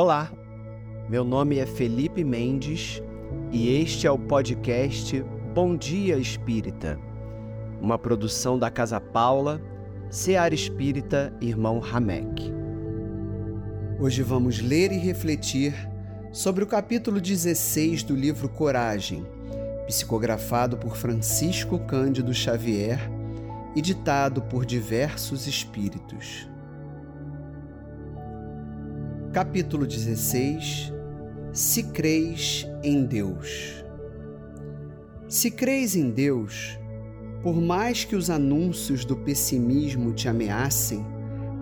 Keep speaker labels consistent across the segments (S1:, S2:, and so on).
S1: Olá, meu nome é Felipe Mendes e este é o podcast Bom Dia Espírita, uma produção da Casa Paula, Seara Espírita Irmão Ramek. Hoje vamos ler e refletir sobre o capítulo 16 do livro Coragem, psicografado por Francisco Cândido Xavier e ditado por diversos espíritos. Capítulo 16 Se creis em Deus. Se creis em Deus, por mais que os anúncios do pessimismo te ameacem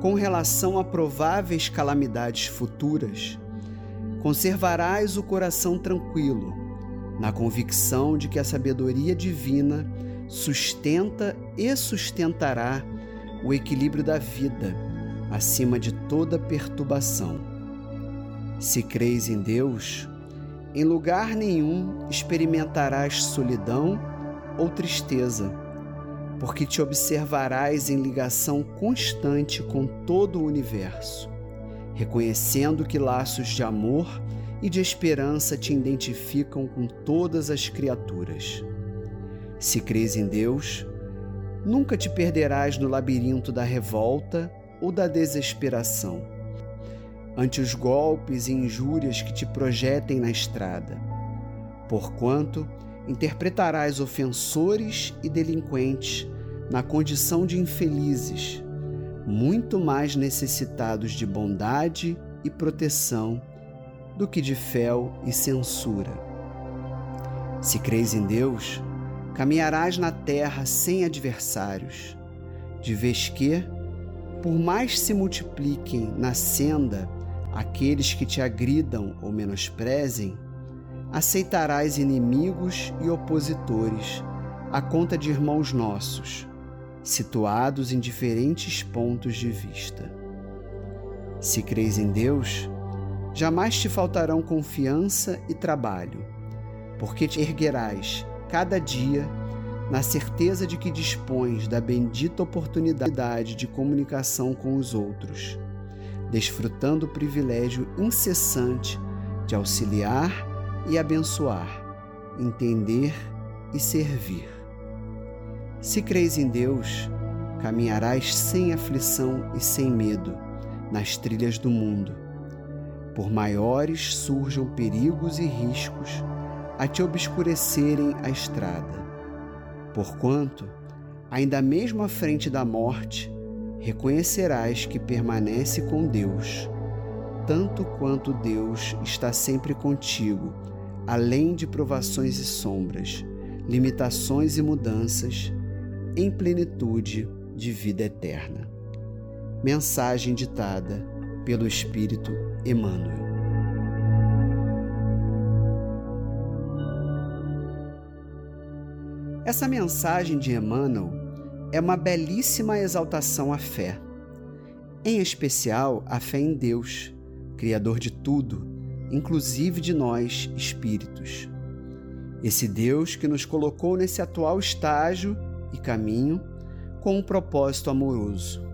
S1: com relação a prováveis calamidades futuras, conservarás o coração tranquilo, na convicção de que a sabedoria divina sustenta e sustentará o equilíbrio da vida acima de toda perturbação se creis em Deus, em lugar nenhum experimentarás solidão ou tristeza, porque te observarás em ligação constante com todo o universo, reconhecendo que laços de amor e de esperança te identificam com todas as criaturas. Se crês em Deus, nunca te perderás no labirinto da revolta ou da desesperação ante os golpes e injúrias que te projetem na estrada. Porquanto interpretarás ofensores e delinquentes na condição de infelizes, muito mais necessitados de bondade e proteção do que de fel e censura. Se crês em Deus, caminharás na terra sem adversários, de vez que, por mais se multipliquem na senda aqueles que te agridam ou menosprezem, aceitarás inimigos e opositores à conta de irmãos nossos, situados em diferentes pontos de vista. Se crês em Deus, jamais te faltarão confiança e trabalho, porque te erguerás cada dia na certeza de que dispões da bendita oportunidade de comunicação com os outros desfrutando o privilégio incessante de auxiliar e abençoar, entender e servir. Se creis em Deus, caminharás sem aflição e sem medo nas trilhas do mundo. Por maiores surjam perigos e riscos a te obscurecerem a estrada. Porquanto, ainda mesmo à frente da morte, reconhecerás que permanece com Deus, tanto quanto Deus está sempre contigo, além de provações e sombras, limitações e mudanças, em plenitude de vida eterna. Mensagem ditada pelo Espírito Emmanuel. Essa mensagem de Emmanuel é uma belíssima exaltação à fé, em especial a fé em Deus, Criador de tudo, inclusive de nós, espíritos. Esse Deus que nos colocou nesse atual estágio e caminho com um propósito amoroso.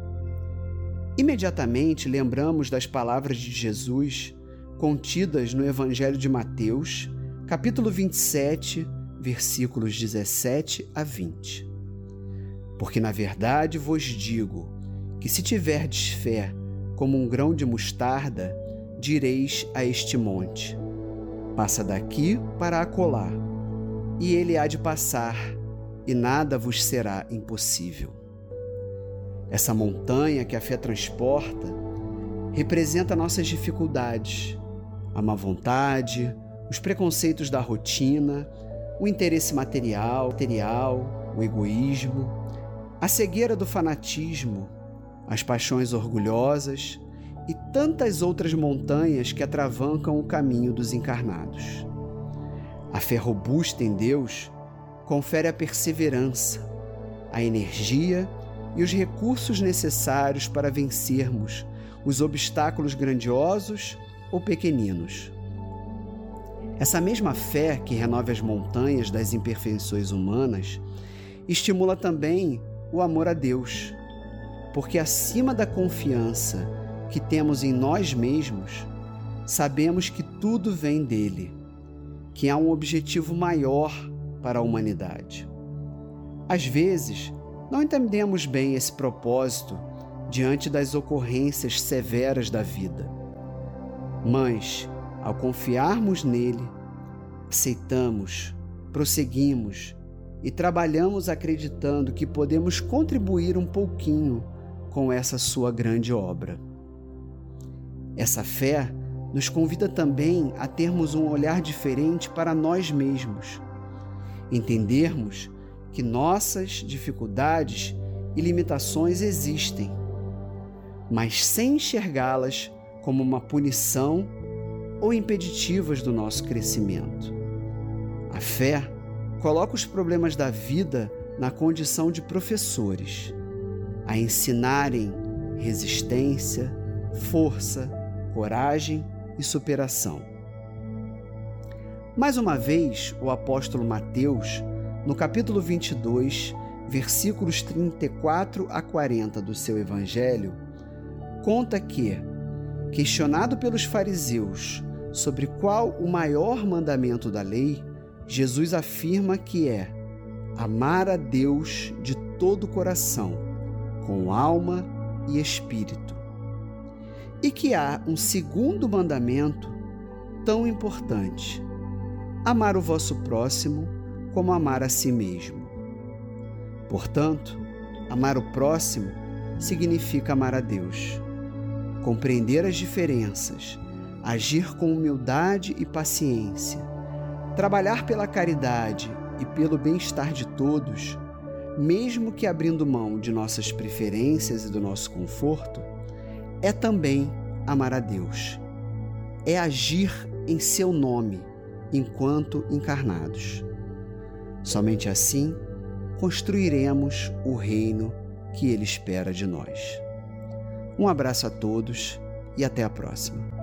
S1: Imediatamente lembramos das palavras de Jesus contidas no Evangelho de Mateus, capítulo 27, versículos 17 a 20. Porque na verdade vos digo que se tiverdes fé como um grão de mostarda, direis a este monte: Passa daqui para acolá, e ele há de passar, e nada vos será impossível. Essa montanha que a fé transporta representa nossas dificuldades, a má vontade, os preconceitos da rotina, o interesse material, material, o egoísmo, a cegueira do fanatismo, as paixões orgulhosas e tantas outras montanhas que atravancam o caminho dos encarnados. A fé robusta em Deus confere a perseverança, a energia e os recursos necessários para vencermos os obstáculos grandiosos ou pequeninos. Essa mesma fé que renova as montanhas das imperfeições humanas estimula também o amor a Deus, porque acima da confiança que temos em nós mesmos, sabemos que tudo vem dele, que há um objetivo maior para a humanidade. Às vezes, não entendemos bem esse propósito diante das ocorrências severas da vida. Mas, ao confiarmos nele, aceitamos, prosseguimos e trabalhamos acreditando que podemos contribuir um pouquinho com essa sua grande obra. Essa fé nos convida também a termos um olhar diferente para nós mesmos, entendermos que nossas dificuldades e limitações existem, mas sem enxergá-las como uma punição ou impeditivas do nosso crescimento. A fé coloca os problemas da vida na condição de professores, a ensinarem resistência, força, coragem e superação. Mais uma vez, o apóstolo Mateus, no capítulo 22, versículos 34 a 40 do seu evangelho, conta que, questionado pelos fariseus sobre qual o maior mandamento da lei, Jesus afirma que é amar a Deus de todo o coração, com alma e espírito e que há um segundo mandamento tão importante: amar o vosso próximo como amar a si mesmo. Portanto, amar o próximo significa amar a Deus, compreender as diferenças, agir com humildade e paciência, trabalhar pela caridade e pelo bem-estar de todos, mesmo que abrindo mão de nossas preferências e do nosso conforto, é também amar a Deus. É agir em seu nome enquanto encarnados. Somente assim construiremos o reino que Ele espera de nós. Um abraço a todos e até a próxima.